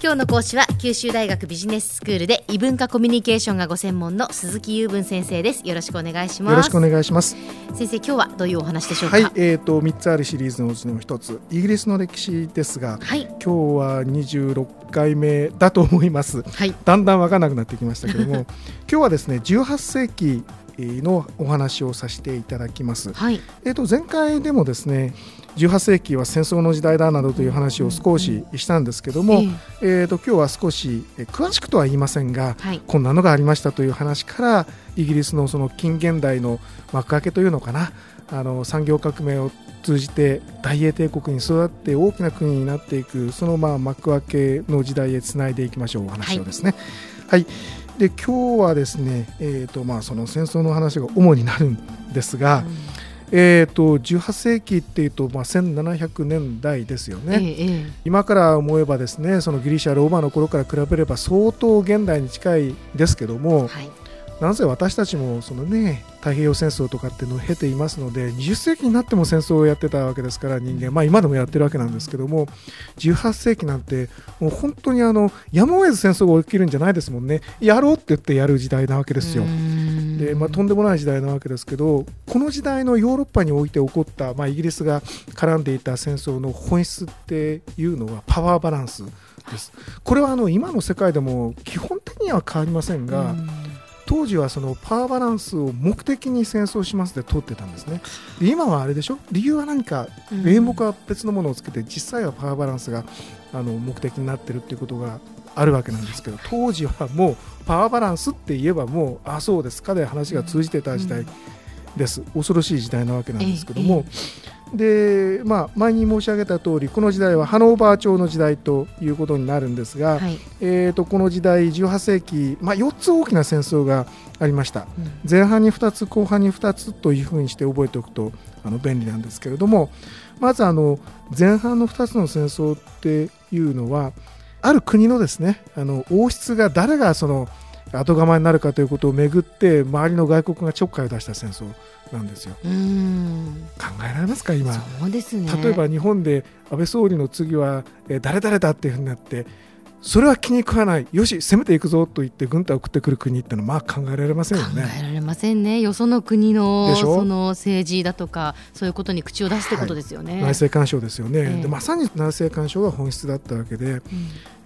今日の講師は九州大学ビジネススクールで異文化コミュニケーションがご専門の鈴木雄文先生です。よろしくお願いします。よろしくお願いします。先生今日はどういうお話でしょうか？はいえーと三つあるシリーズのうちの一つ。イギリスの歴史ですが、はい。今日は二十六回目だと思います。はい。だんだんわからなくなってきましたけども 今日はですね18世紀のお話をさせていただきます。はい。えー、と前回でもですね18世紀は戦争の時代だなどという話を少ししたんですけども、えー、と今日は少しえー詳しくとは言いませんがはい。こんなのがありましたという話からイギリスのその近現代の幕開けというのかなあの産業革命を通じて大英帝国に育って大きな国になっていくそのまあ幕開けの時代へつないでいきましょう。お話をですね。はい、で今日はですね、えーとまあ、その戦争の話が主になるんですが、えー、と18世紀っていうと、まあ、1700年代ですよね。えええ今から思えばですねそのギリシャローマの頃から比べれば相当現代に近いですけどえもはいなぜ私たちもそのね太平洋戦争とかっていうのを経ていますので20世紀になっても戦争をやってたわけですから人間まあ今でもやってるわけなんですけども18世紀なんてもう本当にあのやむを得ず戦争が起きるんじゃないですもんね。やろうって言ってやる時代なわけですよ。う。ん。でまあ、とんでもない時代なわけですけどこの時代のヨーロッパにおいて起こった、まあ、イギリスが絡んでいた戦争の本質っていうのはパワーバランスです。これはあの今の世界でも基本的には変わりませんが、うん当時はそのパワーバランスを目的に戦争しますで取ってたんですね。で今はあれでしょ？理由は何か？うん名目は別のものをつけて実際はパワーバランスがあの目的になってるっていうことがあるわけなんですけど当時はもうパワーバランスって言えばもうあそうですかで話が通じてた時代です、恐ろしい時代なわけなんですけども、でまあ、前に申し上げた通りこの時代はハノーバー朝の時代ということになるんですが、はい。えー、とこの時代18世紀、まあ、4つ大きな戦争がありました。うん。前半に2つ後半に2つというふうにして覚えておくとあの便利なんですけれどもまずあの前半の2つの戦争っていうのはある国のですねあの王室が誰がその後釜になるかということをめぐって周りの外国がちょっかいを出した戦争なんですよ。うん。考えられますか今。そうですね。例えば日本で安倍総理の次はえー誰々だっていうふうになってそれは気に食わない。よし攻めていくぞと言って軍隊を送ってくる国ってのはまあ考えられませんよ考ね。えられませんね。よその国のその政治だとかそういうことに口を出すってことですよね、内政干渉ですよね、ええ。でまさに内政干渉が本質だったわけで、うん。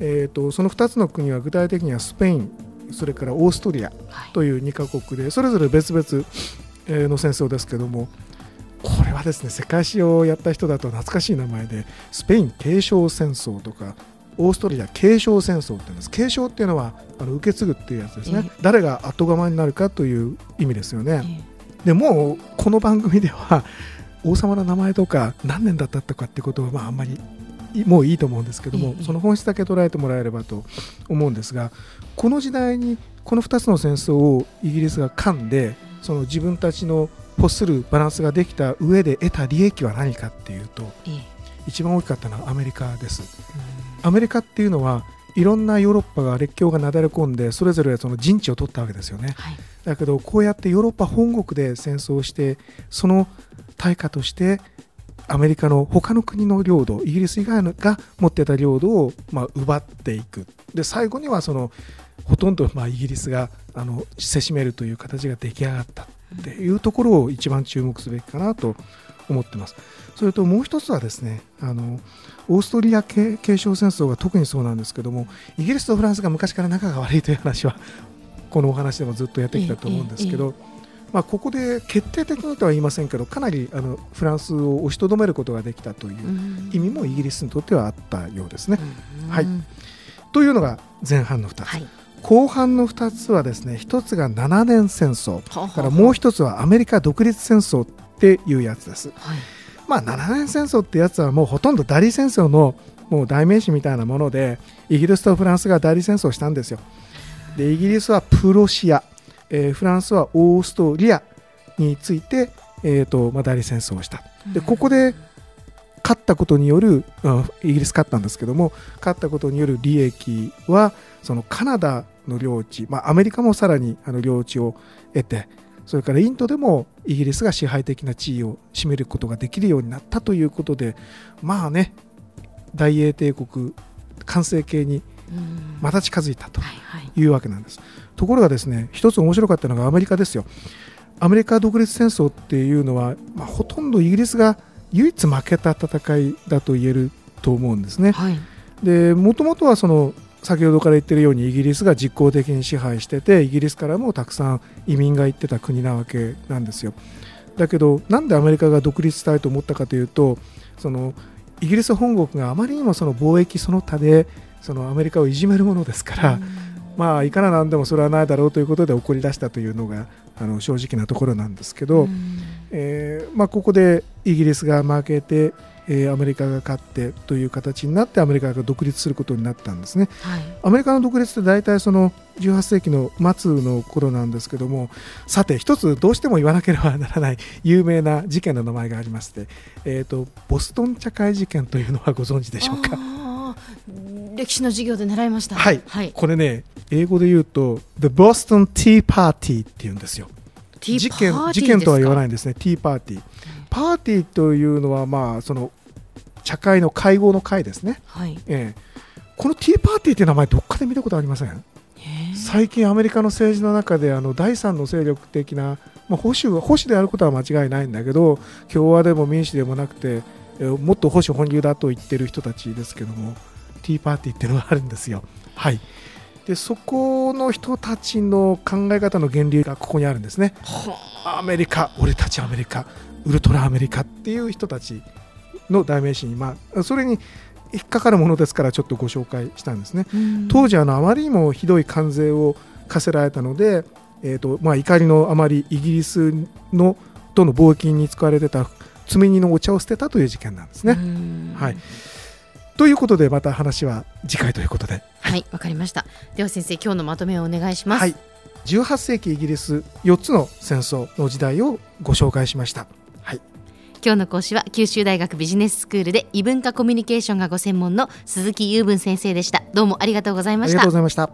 えー、とその2つの国は具体的にはスペインそれからオーストリアはい。という2カ国でそれぞれ別々えーの戦争ですけどもこれはですね世界史をやった人だと懐かしい名前でスペイン継承戦争とかオーストリア継承戦争って言うんです。継承っていうのはあの受け継ぐっていうやつですね、え誰が後釜になるかという意味ですよね、えでもうこの番組では王様の名前とか何年だったとかってことはまああんまりいもういいと思うんですけどもええ。その本質だけ捉えてもらえればと思うんですがこの時代にこの2つの戦争をイギリスが噛んでその自分たちの欲するバランスができた上で得た利益は何かっていうとええ。一番大きかったのはアメリカです。うん。アメリカっていうのはいろんなヨーロッパが列強がなだれ込んでそれぞれその陣地を取ったわけですよね。はい。だけどこうやってヨーロッパ本国で戦争をしてその対価としてアメリカの他の国の領土イギリス以外が持ってた領土をまあ奪っていく。で最後にはそのほとんどまあイギリスがあのせしめるという形が出来上がったっていうところを一番注目すべきかなと思ってます。それともう一つはですねあのオーストリア継承戦争が特にそうなんですけどもイギリスとフランスが昔から仲が悪いという話はこのお話でもずっとやってきたと思うんですけど、まあ、ここで決定的にとは言いませんけどかなりあのフランスを押しとどめることができたといううん。意味もイギリスにとってはあったようですね。うん。はい。というのが前半の2つ、はい。後半の2つはですね1つが7年戦争。はからもう1つはアメリカ独立戦争っていうやつです。はい。まあ、7年戦争ってやつはもうほとんど代理戦争のもう代名詞みたいなものでイギリスとフランスが代理戦争をしたんですよ。でイギリスはプロシア、えーフランスはオーストリアについて、えーとまあ、代理戦争をした。でここで勝ったことによる、うんイギリス勝ったんですけども勝ったことによる利益はそのカナダの領地、まあ、アメリカもさらにあの領地を得てそれからインドでもイギリスが支配的な地位を占めることができるようになったということでまあね大英帝国完成形にうんまた近づいたとはいはい。いうわけなんです。ところがですね一つ面白かったのがアメリカですよ。アメリカ独立戦争っていうのは、まあ、ほとんどイギリスが唯一負けた戦いだと言えると思うんですね。はい。でもともとはその先ほどから言ってるようにイギリスが実効的に支配しててイギリスからもたくさん移民が行ってた国なわけなんですよ。だけどなんでアメリカが独立したいと思ったかというとそのイギリス本国があまりにもその貿易その他でそのアメリカをいじめるものですから、まあいかななんでもそれはないだろうということで怒り出したというのがあの正直なところなんですけど、うん。えーまあ、ここでイギリスが負けて、えーアメリカが勝ってという形になってアメリカが独立することになったんですね。はい。アメリカの独立って大体その18世紀の末の頃なんですけどもさて一つどうしても言わなければならない有名な事件の名前がありまして、えー、とボストン茶会事件というのはご存知でしょうか？歴史の授業で習いました。はい。はい。これね英語で言うと The Boston Tea Party っていうんですよ。事件事件とは言わいないんですね、ティーパーティー。パーティーというのは、まあ、その茶会の会合の会ですね、はい。ええ。このティーパーティーという名前、どっかで見たことありません？最近、アメリカの政治の中であの第三の勢力的な、まあ、保守保守であることは間違いないんだけど、共和でも民主でもなくて、えーもっと保守本流だと言ってる人たちですけども、ティーパーティーっていうのがあるんですよ。はいでそこの人たちの考え方の源流がここにあるんですね。アメリカ、俺たちアメリカ、ウルトラアメリカっていう人たちの代名詞に、まあ、それに引っかかるものですから、ちょっとご紹介したんですね。うん当時あの、あまりにもひどい関税を課せられたので、えーとまあ、怒りのあまりイギリスのとの貿易に使われてた積み荷のお茶を捨てたという事件なんですね。うんはいということで、また話は次回ということで。はいわかりました。では先生今日のまとめをお願いします。はい、18世紀イギリス4つの戦争の時代をご紹介しました。はい。今日の講師は九州大学ビジネススクールで異文化コミュニケーションがご専門の鈴木雄文先生でした。どうもありがとうございました。ありがとうございました。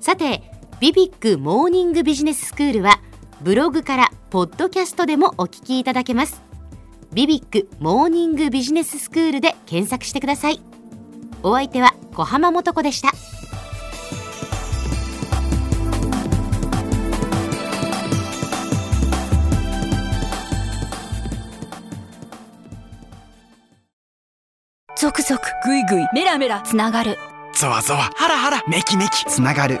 さてビビックモーニングビジネススクールはブログからポッドキャストでもお聞きいただけますビビックモーニングビジネススクールで検索してください。お相手は小浜もとこでした。ゾクゾクグイグイメラメラつながる。ゾワゾワハラハラメキメキ。つながる